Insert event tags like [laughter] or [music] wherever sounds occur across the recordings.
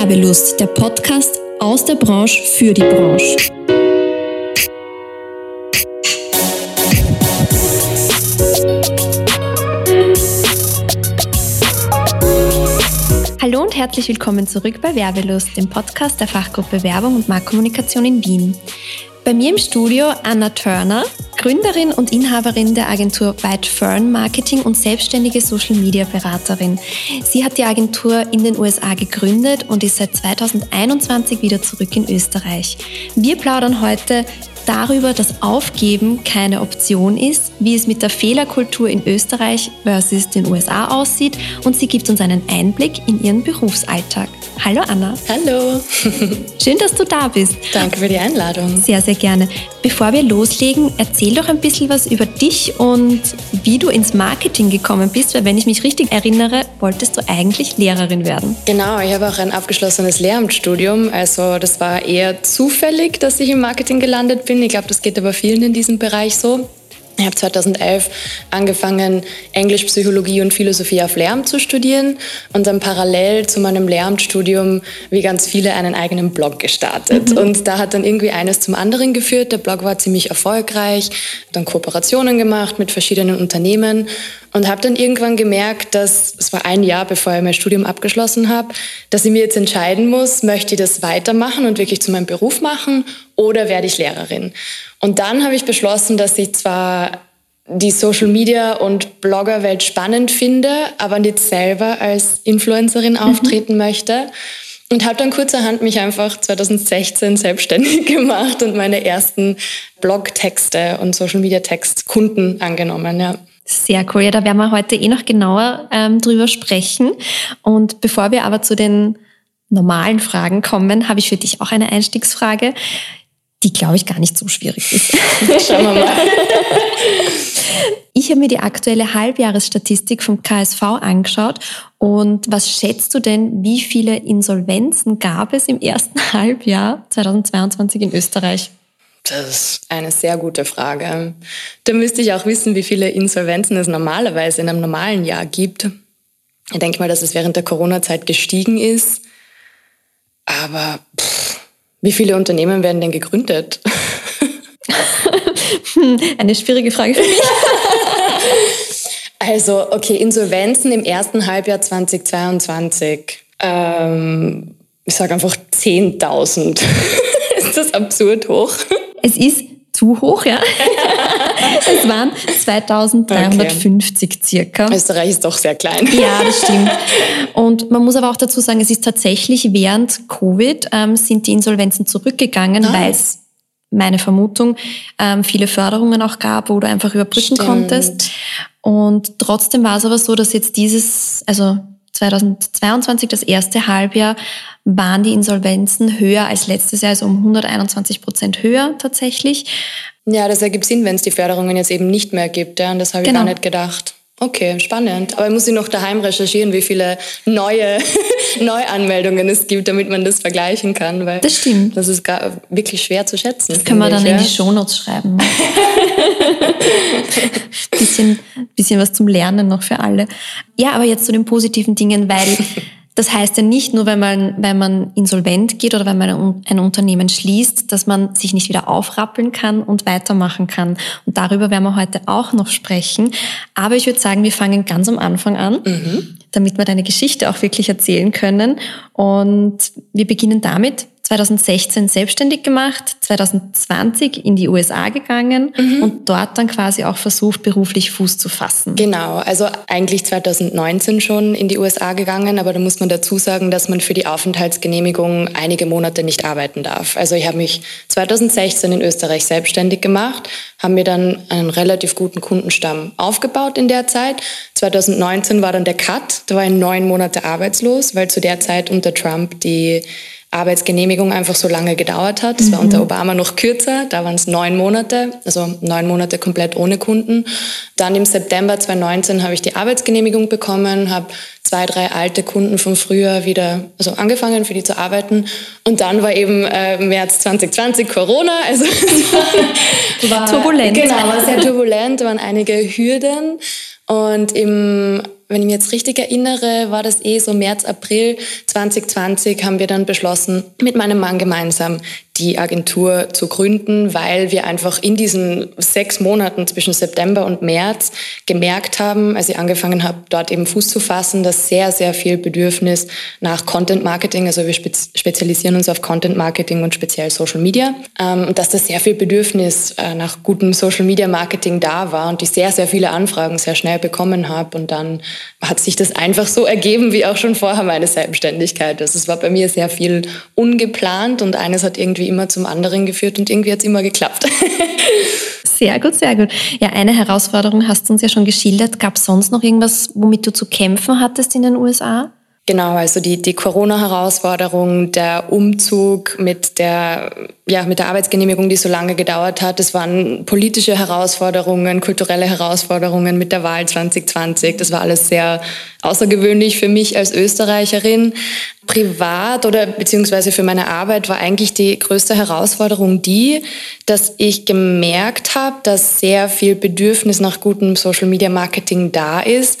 Werbelust, der Podcast aus der Branche für die Branche. Hallo und herzlich willkommen zurück bei Werbelust, dem Podcast der Fachgruppe Werbung und Marktkommunikation in Wien. Bei mir im Studio Anna Turner, Gründerin und Inhaberin der Agentur White Fern Marketing und selbstständige Social Media Beraterin. Sie hat die Agentur in den USA gegründet und ist seit 2021 wieder zurück in Österreich. Wir plaudern heute darüber, dass Aufgeben keine Option ist, wie es mit der Fehlerkultur in Österreich versus den USA aussieht und sie gibt uns einen Einblick in ihren Berufsalltag. Hallo Anna. Hallo. [laughs] Schön, dass du da bist. Danke für die Einladung. Sehr, sehr gerne. Bevor wir loslegen, erzähl doch ein bisschen was über dich und wie du ins Marketing gekommen bist, weil wenn ich mich richtig erinnere, wolltest du eigentlich Lehrerin werden. Genau, ich habe auch ein abgeschlossenes Lehramtsstudium, also das war eher zufällig, dass ich im Marketing gelandet bin. Ich glaube, das geht aber vielen in diesem Bereich so. Ich habe 2011 angefangen, Englisch, Psychologie und Philosophie auf Lehramt zu studieren und dann parallel zu meinem Lehramtsstudium, wie ganz viele, einen eigenen Blog gestartet. Mhm. Und da hat dann irgendwie eines zum anderen geführt. Der Blog war ziemlich erfolgreich, dann Kooperationen gemacht mit verschiedenen Unternehmen und habe dann irgendwann gemerkt, dass es war ein Jahr, bevor ich mein Studium abgeschlossen habe, dass ich mir jetzt entscheiden muss, möchte ich das weitermachen und wirklich zu meinem Beruf machen oder werde ich Lehrerin? Und dann habe ich beschlossen, dass ich zwar die Social Media und Bloggerwelt spannend finde, aber nicht selber als Influencerin mhm. auftreten mhm. möchte. Und habe dann kurzerhand mich einfach 2016 selbstständig [laughs] gemacht und meine ersten Blogtexte und Social Media Textkunden angenommen. Ja. Sehr cool. Ja, da werden wir heute eh noch genauer ähm, drüber sprechen. Und bevor wir aber zu den normalen Fragen kommen, habe ich für dich auch eine Einstiegsfrage die, glaube ich, gar nicht so schwierig ist. [laughs] Schauen wir mal. [laughs] Ich habe mir die aktuelle Halbjahresstatistik vom KSV angeschaut. Und was schätzt du denn, wie viele Insolvenzen gab es im ersten [laughs] Halbjahr 2022 in Österreich? Das ist eine sehr gute Frage. Da müsste ich auch wissen, wie viele Insolvenzen es normalerweise in einem normalen Jahr gibt. Ich denke mal, dass es während der Corona-Zeit gestiegen ist. Aber pff, wie viele Unternehmen werden denn gegründet? [laughs] Eine schwierige Frage für mich. [laughs] also, okay, Insolvenzen im ersten Halbjahr 2022. Ähm, ich sage einfach 10.000. [laughs] ist das absurd hoch? Es ist zu hoch, ja. [laughs] es waren 2350 okay. circa. Österreich ist doch sehr klein. Ja, das [laughs] stimmt. Und man muss aber auch dazu sagen, es ist tatsächlich während Covid ähm, sind die Insolvenzen zurückgegangen, ah. weil es meine Vermutung, ähm, viele Förderungen auch gab, wo du einfach überbrücken Stimmt. konntest. Und trotzdem war es aber so, dass jetzt dieses, also 2022, das erste Halbjahr, waren die Insolvenzen höher als letztes Jahr, also um 121 Prozent höher tatsächlich. Ja, das ergibt Sinn, wenn es die Förderungen jetzt eben nicht mehr gibt. Ja, und das habe ich genau. gar nicht gedacht. Okay, spannend. Aber ich muss ich noch daheim recherchieren, wie viele neue [laughs] Neuanmeldungen es gibt, damit man das vergleichen kann. Weil das stimmt. Das ist gar, wirklich schwer zu schätzen. Das können wir dann ich, in die Shownotes schreiben. [laughs] bisschen, bisschen was zum Lernen noch für alle. Ja, aber jetzt zu den positiven Dingen, weil das heißt ja nicht nur, wenn man, wenn man insolvent geht oder wenn man ein Unternehmen schließt, dass man sich nicht wieder aufrappeln kann und weitermachen kann. Und darüber werden wir heute auch noch sprechen. Aber ich würde sagen, wir fangen ganz am Anfang an, mhm. damit wir deine Geschichte auch wirklich erzählen können. Und wir beginnen damit, 2016 selbstständig gemacht, 2020 in die USA gegangen mhm. und dort dann quasi auch versucht, beruflich Fuß zu fassen. Genau, also eigentlich 2019 schon in die USA gegangen, aber da muss man dazu sagen, dass man für die Aufenthaltsgenehmigung einige Monate nicht arbeiten darf. Also ich habe mich 2016 in Österreich selbstständig gemacht, habe mir dann einen relativ guten Kundenstamm aufgebaut in der Zeit. 2019 war dann der Cut, da war ich neun Monate arbeitslos, weil zu der Zeit unter Trump die Arbeitsgenehmigung einfach so lange gedauert hat. Das mhm. war unter Obama noch kürzer, da waren es neun Monate, also neun Monate komplett ohne Kunden. Dann im September 2019 habe ich die Arbeitsgenehmigung bekommen, habe zwei, drei alte Kunden von früher wieder also angefangen, für die zu arbeiten. Und dann war eben äh, März 2020 Corona, [laughs] also war turbulent. Genau, war sehr turbulent, waren einige Hürden. Und im wenn ich mich jetzt richtig erinnere, war das eh so März, April 2020 haben wir dann beschlossen, mit meinem Mann gemeinsam die Agentur zu gründen, weil wir einfach in diesen sechs Monaten zwischen September und März gemerkt haben, als ich angefangen habe, dort eben Fuß zu fassen, dass sehr, sehr viel Bedürfnis nach Content Marketing, also wir spezialisieren uns auf Content Marketing und speziell Social Media, ähm, dass da sehr viel Bedürfnis äh, nach gutem Social Media Marketing da war und ich sehr, sehr viele Anfragen sehr schnell bekommen habe und dann hat sich das einfach so ergeben, wie auch schon vorher meine Selbstständigkeit. Also es war bei mir sehr viel ungeplant und eines hat irgendwie immer zum anderen geführt und irgendwie hat es immer geklappt. [laughs] Sehr gut, sehr gut. Ja, eine Herausforderung hast du uns ja schon geschildert. Gab es sonst noch irgendwas, womit du zu kämpfen hattest in den USA? Genau, also die, die Corona-Herausforderung, der Umzug mit der, ja, mit der Arbeitsgenehmigung, die so lange gedauert hat. Es waren politische Herausforderungen, kulturelle Herausforderungen mit der Wahl 2020. Das war alles sehr außergewöhnlich für mich als Österreicherin. Privat oder beziehungsweise für meine Arbeit war eigentlich die größte Herausforderung die, dass ich gemerkt habe, dass sehr viel Bedürfnis nach gutem Social Media Marketing da ist,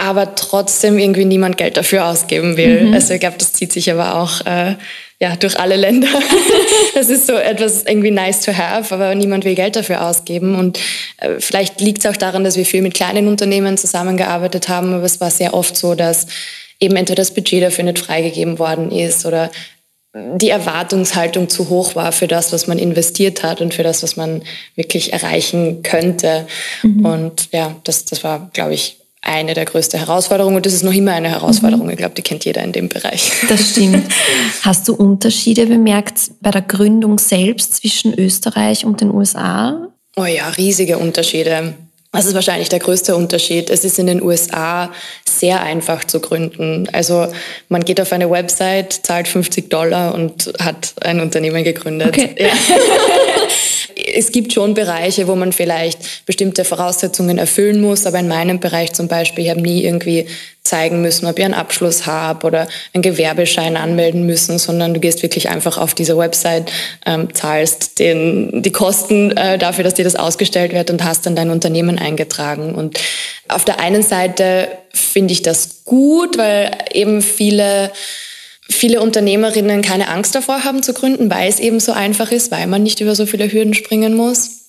aber trotzdem irgendwie niemand Geld dafür ausgeben will. Mhm. Also ich glaube, das zieht sich aber auch äh, ja, durch alle Länder. [laughs] das ist so etwas irgendwie nice to have, aber niemand will Geld dafür ausgeben. Und äh, vielleicht liegt es auch daran, dass wir viel mit kleinen Unternehmen zusammengearbeitet haben, aber es war sehr oft so, dass eben entweder das Budget dafür nicht freigegeben worden ist oder die Erwartungshaltung zu hoch war für das, was man investiert hat und für das, was man wirklich erreichen könnte. Mhm. Und ja, das, das war, glaube ich, eine der größten Herausforderungen und das ist noch immer eine Herausforderung. Mhm. Ich glaube, die kennt jeder in dem Bereich. Das stimmt. [laughs] Hast du Unterschiede bemerkt bei der Gründung selbst zwischen Österreich und den USA? Oh ja, riesige Unterschiede. Das ist wahrscheinlich der größte Unterschied. Es ist in den USA sehr einfach zu gründen. Also man geht auf eine Website, zahlt 50 Dollar und hat ein Unternehmen gegründet. Okay. Ja. [laughs] es gibt schon Bereiche, wo man vielleicht bestimmte Voraussetzungen erfüllen muss, aber in meinem Bereich zum Beispiel, ich habe nie irgendwie zeigen müssen, ob ich einen Abschluss habe oder einen Gewerbeschein anmelden müssen, sondern du gehst wirklich einfach auf diese Website, ähm, zahlst den, die Kosten äh, dafür, dass dir das ausgestellt wird und hast dann dein Unternehmen eingetragen. Und auf der einen Seite finde ich das gut, weil eben viele viele Unternehmerinnen keine Angst davor haben zu gründen, weil es eben so einfach ist, weil man nicht über so viele Hürden springen muss.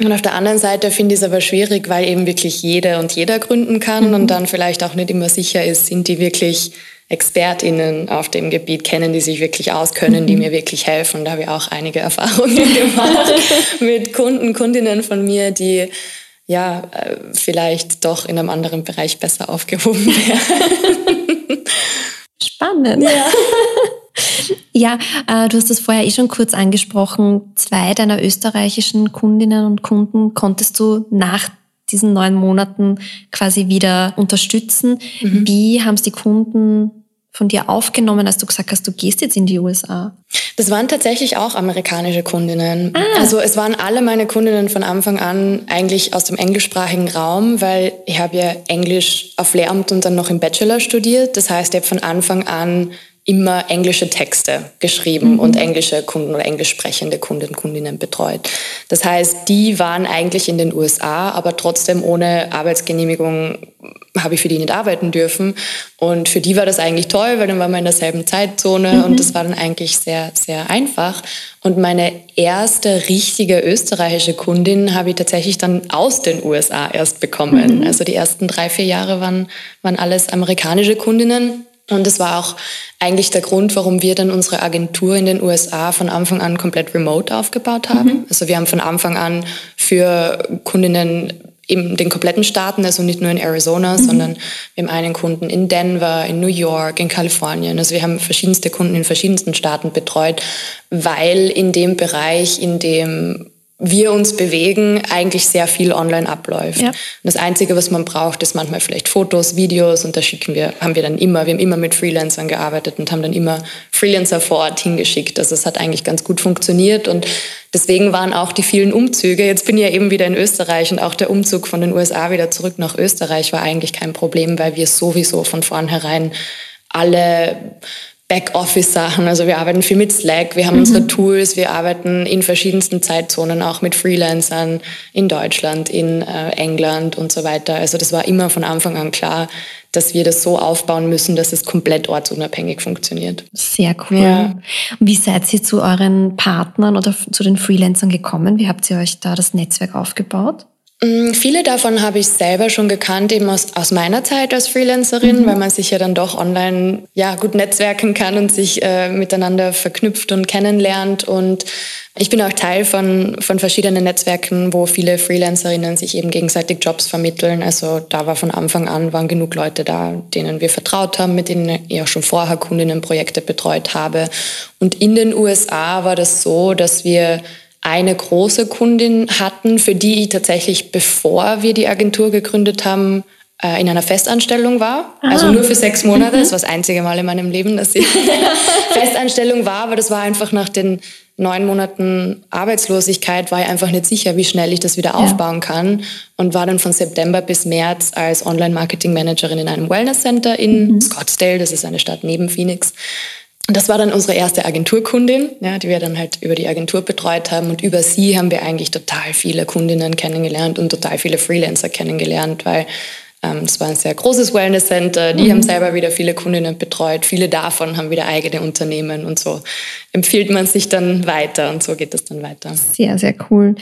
Und auf der anderen Seite finde ich es aber schwierig, weil eben wirklich jede und jeder gründen kann mhm. und dann vielleicht auch nicht immer sicher ist, sind die wirklich ExpertInnen auf dem Gebiet, kennen die sich wirklich aus, können die mhm. mir wirklich helfen. Da habe ich auch einige [laughs] Erfahrungen gemacht [laughs] mit Kunden, Kundinnen von mir, die ja äh, vielleicht doch in einem anderen Bereich besser aufgehoben [laughs] wären. Spannend. Ja. [laughs] ja, äh, du hast das vorher eh schon kurz angesprochen. Zwei deiner österreichischen Kundinnen und Kunden konntest du nach diesen neun Monaten quasi wieder unterstützen. Mhm. Wie haben es die Kunden von dir aufgenommen, als du gesagt hast, du gehst jetzt in die USA? Das waren tatsächlich auch amerikanische Kundinnen. Ah. Also es waren alle meine Kundinnen von Anfang an eigentlich aus dem englischsprachigen Raum, weil ich habe ja Englisch auf Lehramt und dann noch im Bachelor studiert. Das heißt, ich habe von Anfang an immer englische Texte geschrieben mhm. und englische Kunden oder englisch sprechende Kunden und Kundinnen betreut. Das heißt, die waren eigentlich in den USA, aber trotzdem ohne Arbeitsgenehmigung habe ich für die nicht arbeiten dürfen. Und für die war das eigentlich toll, weil dann waren wir in derselben Zeitzone mhm. und das war dann eigentlich sehr, sehr einfach. Und meine erste richtige österreichische Kundin habe ich tatsächlich dann aus den USA erst bekommen. Mhm. Also die ersten drei, vier Jahre waren, waren alles amerikanische Kundinnen. Und das war auch eigentlich der Grund, warum wir dann unsere Agentur in den USA von Anfang an komplett remote aufgebaut haben. Mhm. Also wir haben von Anfang an für Kundinnen in den kompletten Staaten, also nicht nur in Arizona, mhm. sondern wir haben einen Kunden in Denver, in New York, in Kalifornien. Also wir haben verschiedenste Kunden in verschiedensten Staaten betreut, weil in dem Bereich, in dem wir uns bewegen, eigentlich sehr viel online abläuft. Ja. Und das Einzige, was man braucht, ist manchmal vielleicht Fotos, Videos und da schicken wir, haben wir dann immer, wir haben immer mit Freelancern gearbeitet und haben dann immer Freelancer vor Ort hingeschickt. Also es hat eigentlich ganz gut funktioniert und deswegen waren auch die vielen Umzüge, jetzt bin ich ja eben wieder in Österreich und auch der Umzug von den USA wieder zurück nach Österreich war eigentlich kein Problem, weil wir sowieso von vornherein alle Backoffice-Sachen. Also wir arbeiten viel mit Slack, wir haben mhm. unsere Tools, wir arbeiten in verschiedensten Zeitzonen auch mit Freelancern in Deutschland, in äh, England und so weiter. Also das war immer von Anfang an klar, dass wir das so aufbauen müssen, dass es komplett ortsunabhängig funktioniert. Sehr cool. Ja. Wie seid ihr zu euren Partnern oder zu den Freelancern gekommen? Wie habt ihr euch da das Netzwerk aufgebaut? Mm, viele davon habe ich selber schon gekannt, eben aus, aus meiner Zeit als Freelancerin, mhm. weil man sich ja dann doch online ja, gut netzwerken kann und sich äh, miteinander verknüpft und kennenlernt. Und ich bin auch Teil von, von verschiedenen Netzwerken, wo viele Freelancerinnen sich eben gegenseitig Jobs vermitteln. Also da war von Anfang an, waren genug Leute da, denen wir vertraut haben, mit denen ich auch schon vorher Kundinnenprojekte betreut habe. Und in den USA war das so, dass wir eine große Kundin hatten, für die ich tatsächlich, bevor wir die Agentur gegründet haben, äh, in einer Festanstellung war. Aha. Also nur für sechs Monate. Mhm. Das war das einzige Mal in meinem Leben, dass ich [laughs] Festanstellung war. Aber das war einfach nach den neun Monaten Arbeitslosigkeit, war ich einfach nicht sicher, wie schnell ich das wieder ja. aufbauen kann. Und war dann von September bis März als Online-Marketing-Managerin in einem Wellness-Center in mhm. Scottsdale. Das ist eine Stadt neben Phoenix. Und das war dann unsere erste Agenturkundin, ja, die wir dann halt über die Agentur betreut haben. Und über sie haben wir eigentlich total viele Kundinnen kennengelernt und total viele Freelancer kennengelernt, weil ähm, es war ein sehr großes Wellness Center. Die mhm. haben selber wieder viele Kundinnen betreut. Viele davon haben wieder eigene Unternehmen und so empfiehlt man sich dann weiter und so geht das dann weiter. Sehr, sehr cool.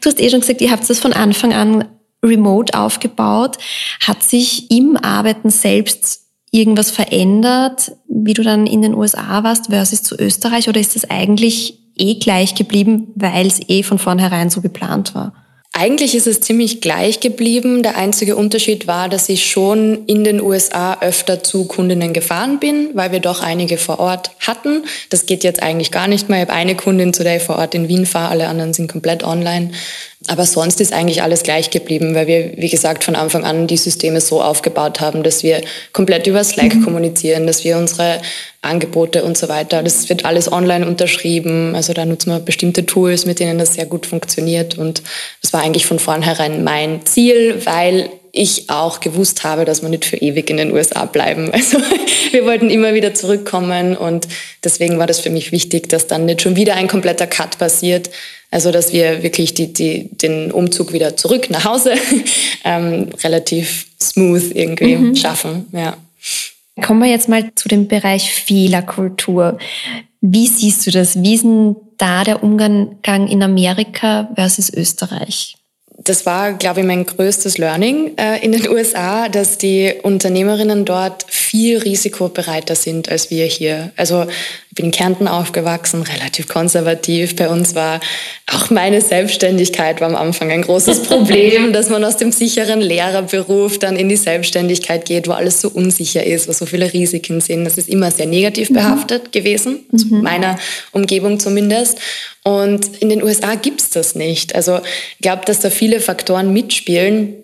Du hast eh schon gesagt, ihr habt das von Anfang an remote aufgebaut. Hat sich im Arbeiten selbst irgendwas verändert, wie du dann in den USA warst versus zu Österreich? Oder ist das eigentlich eh gleich geblieben, weil es eh von vornherein so geplant war? Eigentlich ist es ziemlich gleich geblieben. Der einzige Unterschied war, dass ich schon in den USA öfter zu Kundinnen gefahren bin, weil wir doch einige vor Ort hatten. Das geht jetzt eigentlich gar nicht mehr. Ich habe eine Kundin, zu der ich vor Ort in Wien fahre, alle anderen sind komplett online. Aber sonst ist eigentlich alles gleich geblieben, weil wir, wie gesagt, von Anfang an die Systeme so aufgebaut haben, dass wir komplett über Slack mhm. kommunizieren, dass wir unsere Angebote und so weiter, das wird alles online unterschrieben. Also da nutzen wir bestimmte Tools, mit denen das sehr gut funktioniert. Und das war eigentlich von vornherein mein Ziel, weil ich auch gewusst habe, dass wir nicht für ewig in den USA bleiben. [laughs] Also wir wollten immer wieder zurückkommen und deswegen war das für mich wichtig, dass dann nicht schon wieder ein kompletter Cut passiert, also dass wir wirklich die, die, den Umzug wieder zurück nach Hause [laughs] ähm, relativ smooth irgendwie mhm. schaffen. Ja. Kommen wir jetzt mal zu dem Bereich Fehlerkultur. Wie siehst du das? Wie ist denn da der Umgang in Amerika versus Österreich? Das war, glaube ich, mein größtes Learning äh, in den [laughs] USA, dass die Unternehmerinnen dort viel risikobereiter sind als wir hier. Also ich bin in Kärnten aufgewachsen, relativ konservativ. Bei uns war auch meine Selbstständigkeit war am Anfang ein großes [laughs] Problem, dass man aus dem sicheren Lehrerberuf dann in die Selbstständigkeit geht, wo alles so unsicher ist, wo so viele Risiken sind. Das ist immer sehr negativ behaftet mhm. gewesen, mhm. meiner Umgebung zumindest. Und in den USA gibt's das nicht. Also ich glaube, dass da viele Faktoren mitspielen.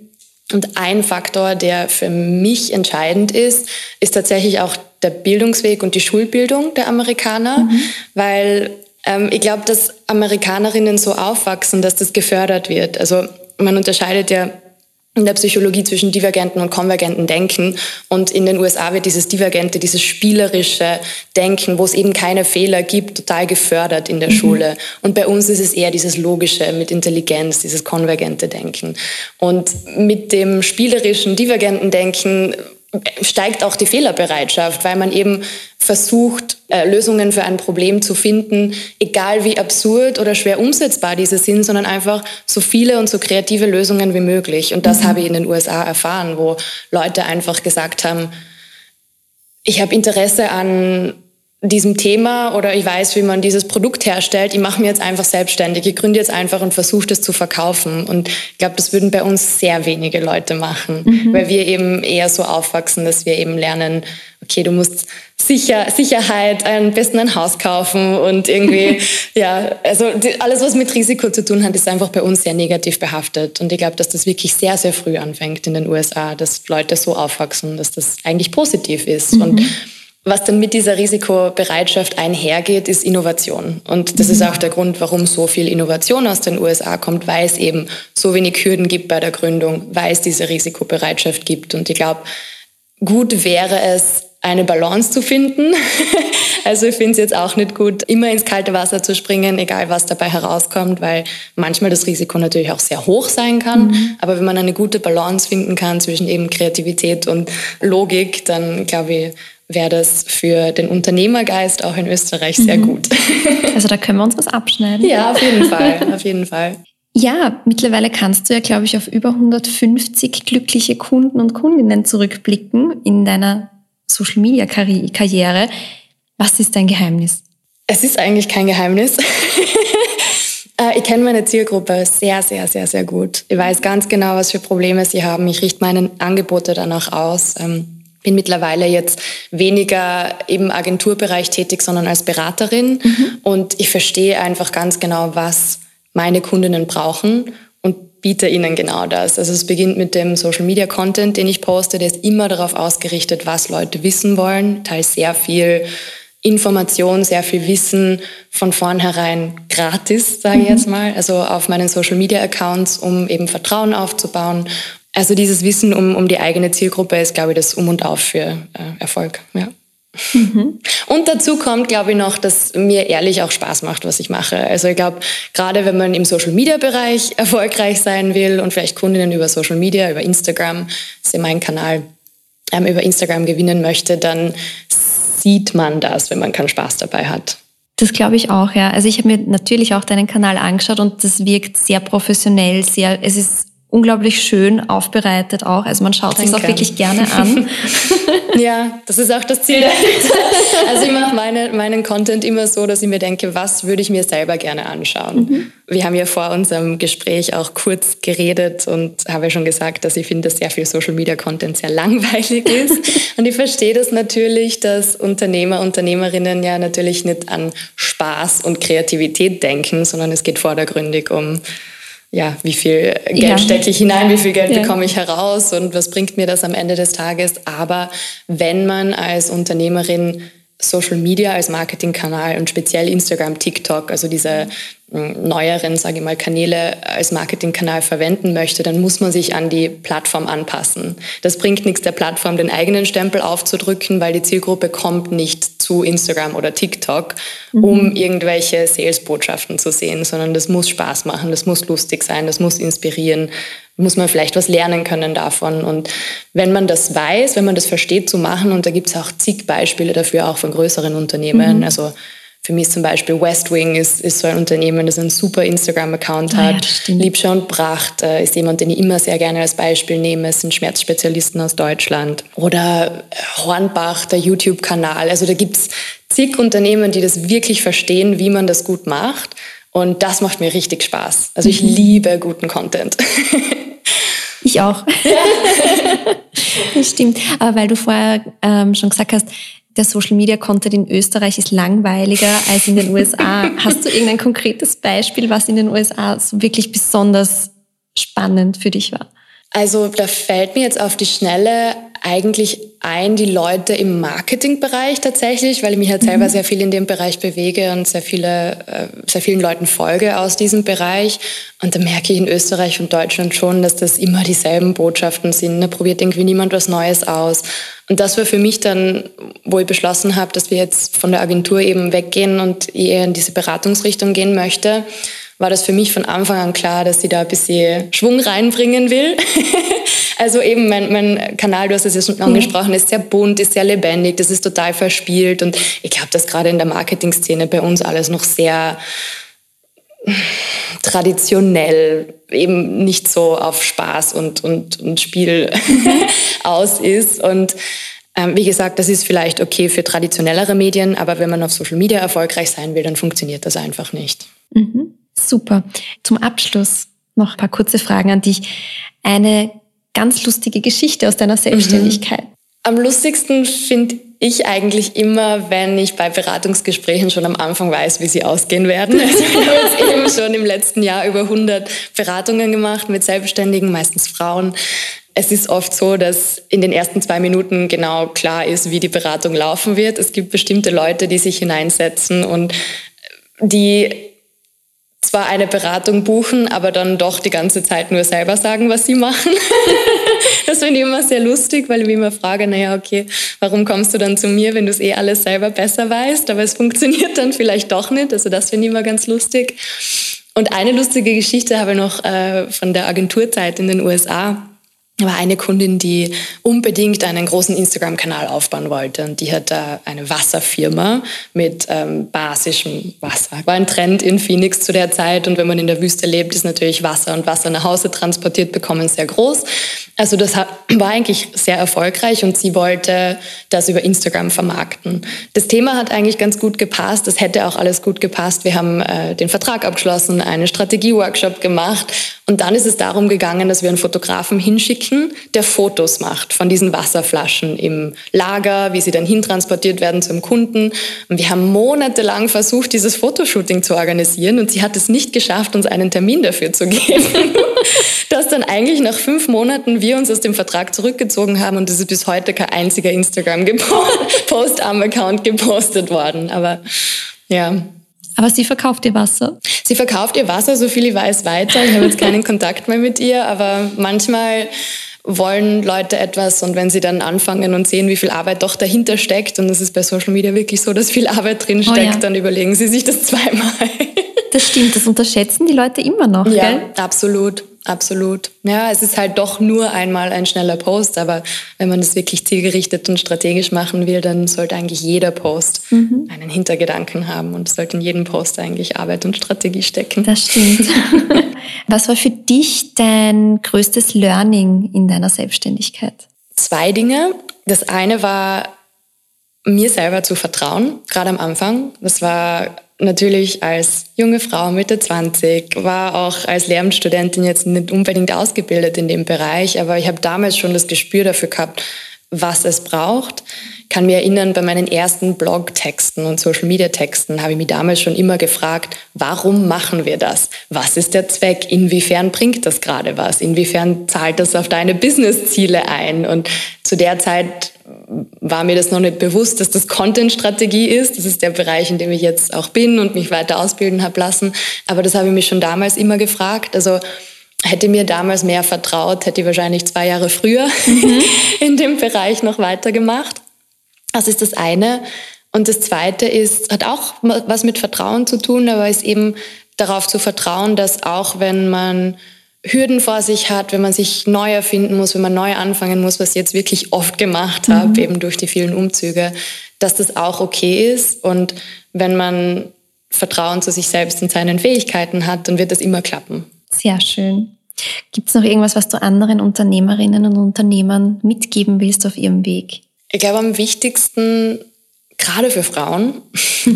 Und ein Faktor, der für mich entscheidend ist, ist tatsächlich auch der Bildungsweg und die Schulbildung der Amerikaner, mhm. weil ähm, ich glaube, dass Amerikanerinnen so aufwachsen, dass das gefördert wird. Also man unterscheidet ja in der Psychologie zwischen divergenten und konvergenten Denken. Und in den USA wird dieses divergente, dieses spielerische Denken, wo es eben keine Fehler gibt, total gefördert in der mhm. Schule. Und bei uns ist es eher dieses logische mit Intelligenz, dieses konvergente Denken. Und mit dem spielerischen, divergenten Denken steigt auch die Fehlerbereitschaft, weil man eben versucht, äh, Lösungen für ein Problem zu finden, egal wie absurd oder schwer umsetzbar diese sind, sondern einfach so viele und so kreative Lösungen wie möglich. Und das mhm. habe ich in den USA erfahren, wo Leute einfach gesagt haben, ich habe Interesse an diesem Thema oder ich weiß, wie man dieses Produkt herstellt, ich mache mir jetzt einfach selbstständig, ich gründe jetzt einfach und versuche das zu verkaufen. Und ich glaube, das würden bei uns sehr wenige Leute machen, mhm. weil wir eben eher so aufwachsen, dass wir eben lernen, okay, du musst sicher, Sicherheit, am besten ein Haus kaufen und irgendwie, [laughs] ja, also die, alles, was mit Risiko zu tun hat, ist einfach bei uns sehr negativ behaftet. Und ich glaube, dass das wirklich sehr, sehr früh anfängt in den USA, dass Leute so aufwachsen, dass das eigentlich positiv ist. Mhm. Und was dann mit dieser Risikobereitschaft einhergeht, ist Innovation. Und das ist mhm. auch der Grund, warum so viel Innovation aus den USA kommt, weil es eben so wenig Hürden gibt bei der Gründung, weil es diese Risikobereitschaft gibt. Und ich glaube, gut wäre es, eine Balance zu finden. [laughs] also ich finde es jetzt auch nicht gut, immer ins kalte Wasser zu springen, egal was dabei herauskommt, weil manchmal das Risiko natürlich auch sehr hoch sein kann. Mhm. Aber wenn man eine gute Balance finden kann zwischen eben Kreativität und Logik, dann glaube ich, wäre das für den Unternehmergeist auch in Österreich sehr mhm. gut. [laughs] Also da können wir uns was abschneiden. Ja, auf jeden Fall, auf jeden Fall. Ja, mittlerweile kannst du ja, glaube ich, auf über 150 glückliche Kunden und Kundinnen zurückblicken in deiner Social Media Karriere. Was ist dein Geheimnis? Es ist eigentlich kein Geheimnis. [laughs] Äh, ich kenne meine Zielgruppe sehr, sehr, sehr, sehr gut. Ich weiß ganz genau, was für Probleme sie haben. Ich richte meine Angebote danach aus. Bin mittlerweile jetzt weniger im Agenturbereich tätig, sondern als Beraterin. Mhm. Und ich verstehe einfach ganz genau, was meine Kundinnen brauchen und biete ihnen genau das. Also es beginnt mit dem Social Media Content, den ich poste, der ist immer darauf ausgerichtet, was Leute wissen wollen, teils sehr viel Information, sehr viel Wissen von vornherein gratis, sage ich jetzt mhm. mal, also auf meinen Social Media Accounts, um eben Vertrauen aufzubauen. Also dieses Wissen um, um die eigene Zielgruppe ist, glaube ich, das Um und Auf für äh, Erfolg. Ja. Mhm. Und dazu kommt, glaube ich, noch, dass mir ehrlich auch Spaß macht, was ich mache. Also ich glaube, gerade wenn man im Social-Media-Bereich erfolgreich sein will und vielleicht Kundinnen über Social Media, über Instagram, das ist ja mein Kanal, ähm, über Instagram gewinnen möchte, dann sieht man das, wenn man keinen Spaß dabei hat. Das glaube ich auch, ja. Also ich habe mir natürlich auch deinen Kanal angeschaut und das wirkt sehr professionell, sehr, es ist unglaublich schön aufbereitet auch. Also man schaut sich auch wirklich gerne [laughs] an. ja, das ist auch das Ziel [laughs] Also ich mache meine, meinen Content immer so, dass ich mir denke, was würde ich mir selber gerne anschauen. Mhm. Wir haben ja vor unserem Gespräch auch kurz geredet und habe ja schon gesagt, dass ich finde, dass sehr viel Social Media Content sehr langweilig ist. [laughs] und ich verstehe das natürlich, dass Unternehmer, Unternehmerinnen ja natürlich nicht an Spaß und Kreativität denken, sondern es geht vordergründig um ja, wie viel Geld ja. stecke ich hinein, wie viel Geld ja. bekomme ich heraus und was bringt mir das am Ende des Tages. Aber wenn man als Unternehmerin Social Media als Marketingkanal und speziell Instagram, TikTok, also diese neueren, sage ich mal, Kanäle als Marketingkanal verwenden möchte, dann muss man sich an die Plattform anpassen. Das bringt nichts der Plattform, den eigenen Stempel aufzudrücken, weil die Zielgruppe kommt nicht zu Instagram oder TikTok, um mhm. irgendwelche Sales-Botschaften zu sehen, sondern das muss Spaß machen, das muss lustig sein, das muss inspirieren, muss man vielleicht was lernen können davon. Und wenn man das weiß, wenn man das versteht zu machen, und da gibt es auch zig Beispiele dafür, auch von größeren Unternehmen, mhm. also für mich zum Beispiel West Wing ist, ist so ein Unternehmen, das einen super Instagram-Account ah, hat. Ja, Liebscher und Pracht äh, ist jemand, den ich immer sehr gerne als Beispiel nehme. Es sind Schmerzspezialisten aus Deutschland. Oder äh, Hornbach, der YouTube-Kanal. Also da gibt es zig Unternehmen, die das wirklich verstehen, wie man das gut macht. Und das macht mir richtig Spaß. Also ich mhm. liebe guten Content. [laughs] Ich auch. [laughs] das stimmt. Aber weil du vorher ähm, schon gesagt hast, der Social Media Content in Österreich ist langweiliger als in den USA. [laughs] Hast du irgendein konkretes Beispiel, was in den USA so wirklich besonders spannend für dich war? Also da fällt mir jetzt auf die Schnelle eigentlich ein, die Leute im Marketingbereich tatsächlich, weil ich mich halt mhm. selber sehr viel in dem Bereich bewege und sehr viele, äh, sehr vielen Leuten folge aus diesem Bereich. Und da merke ich in Österreich und Deutschland schon, dass das immer dieselben Botschaften sind. Da probiert irgendwie niemand was Neues aus. Und das war für mich dann, wo ich beschlossen habe, dass wir jetzt von der Agentur eben weggehen und eher in diese Beratungsrichtung gehen möchte war das für mich von Anfang an klar, dass sie da ein bisschen Schwung reinbringen will. [laughs] also eben mein, mein Kanal, du hast es ja schon angesprochen, ist sehr bunt, ist sehr lebendig, das ist total verspielt und ich glaube, dass gerade in der Marketingszene bei uns alles noch sehr traditionell eben nicht so auf Spaß und, und, und Spiel [laughs] aus ist und ähm, wie gesagt, das ist vielleicht okay für traditionellere Medien, aber wenn man auf Social Media erfolgreich sein will, dann funktioniert das einfach nicht. Mhm. Super. Zum Abschluss noch ein paar kurze Fragen an dich. Eine ganz lustige Geschichte aus deiner Selbstständigkeit. Mhm. Am lustigsten finde ich eigentlich immer, wenn ich bei Beratungsgesprächen schon am Anfang weiß, wie sie ausgehen werden. [laughs] Also ich habe jetzt eben schon im letzten Jahr über 100 Beratungen gemacht mit Selbstständigen, meistens Frauen. Es ist oft so, dass in den ersten zwei Minuten genau klar ist, wie die Beratung laufen wird. Es gibt bestimmte Leute, die sich hineinsetzen und die zwar eine Beratung buchen, aber dann doch die ganze Zeit nur selber sagen, was sie machen. [laughs] das finde ich immer sehr lustig, weil ich mich immer frage, naja, okay, warum kommst du dann zu mir, wenn du es eh alles selber besser weißt? Aber es funktioniert dann vielleicht doch nicht. Also das finde ich immer ganz lustig. Und eine lustige Geschichte habe ich noch äh, von der Agenturzeit in den USA war eine Kundin, die unbedingt einen großen Instagram-Kanal aufbauen wollte. Und die hat da eine Wasserfirma mit ähm, basischem Wasser. War ein Trend in Phoenix zu der Zeit. Und wenn man in der Wüste lebt, ist natürlich Wasser und Wasser nach Hause transportiert bekommen sehr groß. Also das [clears throat] war eigentlich sehr erfolgreich und sie wollte das über Instagram vermarkten. Das Thema hat eigentlich ganz gut gepasst. Das hätte auch alles gut gepasst. Wir haben äh, den Vertrag abgeschlossen, einen Strategie-Workshop gemacht. Und dann ist es darum gegangen, dass wir einen Fotografen hinschicken schicken, der Fotos macht von diesen Wasserflaschen im Lager, wie sie dann hintransportiert werden zum Kunden. Und wir haben monatelang versucht, dieses Fotoshooting zu organisieren und sie hat es nicht geschafft, uns einen Termin dafür zu [laughs] geben. dass dann eigentlich nach fünf Monaten wir uns aus dem Vertrag zurückgezogen haben und es ist bis heute kein einziger Instagram-Post [laughs] am Account gepostet worden. Aber ja, aber sie verkauft ihr Wasser? Sie verkauft ihr Wasser, so viel ich weiß, weiter. Ich habe jetzt keinen Kontakt mehr mit ihr, aber manchmal wollen Leute etwas und wenn sie dann anfangen und sehen, wie viel Arbeit doch dahinter steckt, und es ist bei Social Media wirklich so, dass viel Arbeit drin steckt, oh ja. dann überlegen sie sich das [laughs] zweimal. Das stimmt, das unterschätzen die Leute immer noch. Ja, gell? absolut. Absolut. Ja, es ist halt doch nur einmal ein schneller Post, aber wenn man das wirklich zielgerichtet und strategisch machen will, dann sollte eigentlich jeder Post mhm. einen Hintergedanken haben und es sollte in jedem Post eigentlich Arbeit und Strategie stecken. Das stimmt. [laughs] Was war für dich dein größtes Learning in deiner Selbstständigkeit? Zwei Dinge. Das eine war, mir selber zu vertrauen, gerade am Anfang. Das war natürlich als junge Frau Mitte 20, war auch als Lehramtsstudentin jetzt nicht unbedingt ausgebildet in dem Bereich, aber ich habe damals schon das Gespür dafür gehabt, was es braucht. Kann mir erinnern, bei meinen ersten Blog-Texten und Social-Media-Texten habe ich mich damals schon immer gefragt, warum machen wir das? Was ist der Zweck? Inwiefern bringt das gerade was? Inwiefern zahlt das auf deine Business-Ziele ein? Und zu der Zeit war mir das noch nicht bewusst, dass das Content-Strategie ist. Das ist der Bereich, in dem ich jetzt auch bin und mich weiter ausbilden habe lassen. Aber das habe ich mich schon damals immer gefragt. Also hätte mir damals mehr vertraut, hätte ich wahrscheinlich zwei Jahre früher mhm. [laughs] in dem Bereich noch weitergemacht. Das ist das eine. Und das zweite ist, hat auch was mit Vertrauen zu tun, aber ist eben darauf zu vertrauen, dass auch wenn man Hürden vor sich hat, wenn man sich neu erfinden muss, wenn man neu anfangen muss, was ich jetzt wirklich oft gemacht habe, mhm. eben durch die vielen Umzüge, dass das auch okay ist. Und wenn man Vertrauen zu sich selbst und seinen Fähigkeiten hat, dann wird das immer klappen. Sehr schön. Gibt es noch irgendwas, was du anderen Unternehmerinnen und Unternehmern mitgeben willst auf ihrem Weg? Ich glaube, am wichtigsten, gerade für Frauen, [laughs]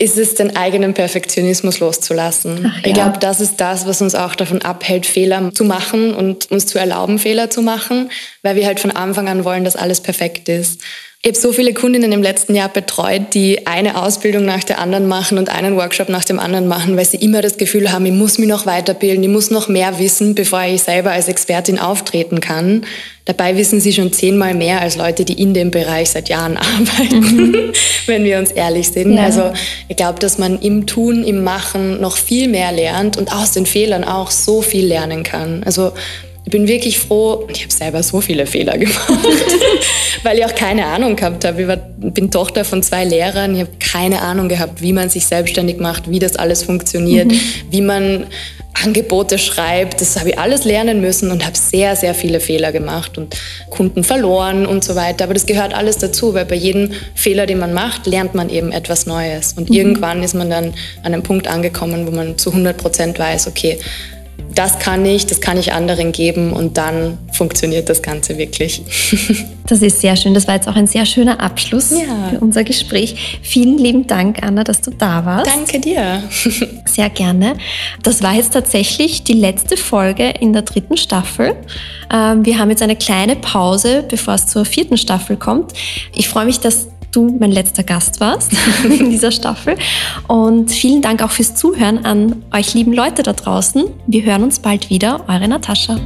ist es, den eigenen Perfektionismus loszulassen. Ach, ja. Ich glaube, das ist das, was uns auch davon abhält, Fehler zu machen und uns zu erlauben, Fehler zu machen, weil wir halt von Anfang an wollen, dass alles perfekt ist. Ich habe so viele Kundinnen im letzten Jahr betreut, die eine Ausbildung nach der anderen machen und einen Workshop nach dem anderen machen, weil sie immer das Gefühl haben, ich muss mich noch weiterbilden, ich muss noch mehr wissen, bevor ich selber als Expertin auftreten kann. Dabei wissen sie schon zehnmal mehr als Leute, die in dem Bereich seit Jahren [laughs] arbeiten, mhm. wenn wir uns ehrlich sind. Ja. Also ich glaube, dass man im Tun, im Machen noch viel mehr lernt und aus den Fehlern auch so viel lernen kann. Also ich bin wirklich froh, ich habe selber so viele Fehler gemacht, [laughs] weil ich auch keine Ahnung gehabt habe. Ich war, bin Tochter von zwei Lehrern, ich habe keine Ahnung gehabt, wie man sich selbstständig macht, wie das alles funktioniert, mhm. wie man Angebote schreibt. Das habe ich alles lernen müssen und habe sehr, sehr viele Fehler gemacht und Kunden verloren und so weiter. Aber das gehört alles dazu, weil bei jedem Fehler, den man macht, lernt man eben etwas Neues. Und mhm. irgendwann ist man dann an einem Punkt angekommen, wo man zu 100 Prozent weiß, okay, das kann ich, das kann ich anderen geben und dann funktioniert das Ganze wirklich. [laughs] Das ist sehr schön. Das war jetzt auch ein sehr schöner Abschluss ja. für unser Gespräch. Vielen lieben Dank, Anna, dass du da warst. Danke dir. [laughs] Sehr gerne. Das war jetzt tatsächlich die letzte Folge in der dritten Staffel. Ähm, wir haben jetzt eine kleine Pause, bevor es zur vierten Staffel kommt. Ich freue mich, dass du mein letzter Gast warst [laughs] in dieser Staffel. Und vielen Dank auch fürs Zuhören an euch lieben Leute da draußen. Wir hören uns bald wieder. Eure Natascha.